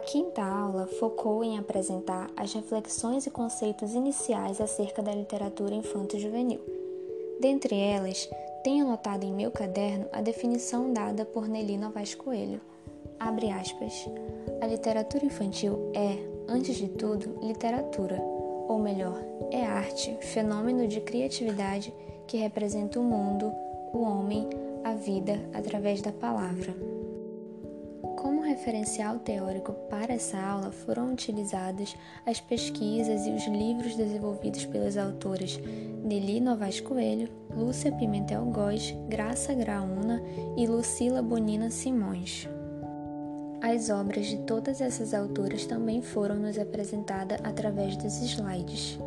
quinta aula focou em apresentar as reflexões e conceitos iniciais acerca da literatura infanto-juvenil. Dentre elas, tenho anotado em meu caderno a definição dada por Nelly Novaes Coelho. Abre aspas. A literatura infantil é, antes de tudo, literatura, ou melhor, é arte, fenômeno de criatividade que representa o mundo, o homem, a vida através da palavra. Referencial teórico para essa aula foram utilizadas as pesquisas e os livros desenvolvidos pelas autoras Nelly Novaes Coelho, Lúcia Pimentel Góes, Graça Graúna e Lucila Bonina Simões. As obras de todas essas autoras também foram nos apresentadas através dos slides.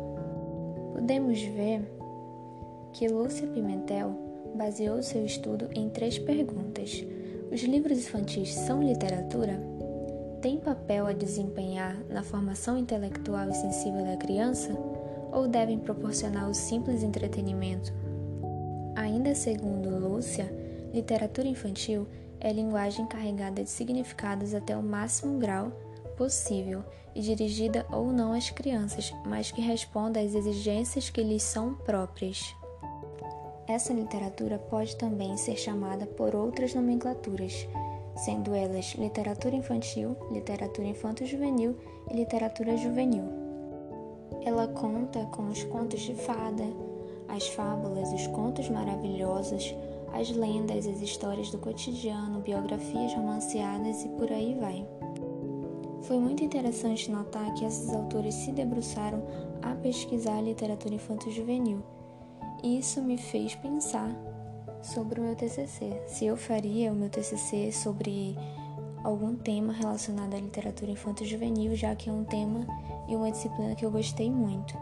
Podemos ver que Lúcia Pimentel baseou seu estudo em três perguntas. Os livros infantis são literatura? Tem papel a desempenhar na formação intelectual e sensível da criança? Ou devem proporcionar o simples entretenimento? Ainda segundo Lúcia, literatura infantil é linguagem carregada de significados até o máximo grau possível e dirigida ou não às crianças, mas que responda às exigências que lhes são próprias. Essa literatura pode também ser chamada por outras nomenclaturas, sendo elas literatura infantil, literatura infanto-juvenil e literatura juvenil. Ela conta com os contos de fada, as fábulas, os contos maravilhosos, as lendas, as histórias do cotidiano, biografias romanceadas e por aí vai. Foi muito interessante notar que esses autores se debruçaram a pesquisar a literatura infanto-juvenil. Isso me fez pensar sobre o meu TCC. Se eu faria o meu TCC sobre algum tema relacionado à literatura infanto-juvenil, já que é um tema e uma disciplina que eu gostei muito.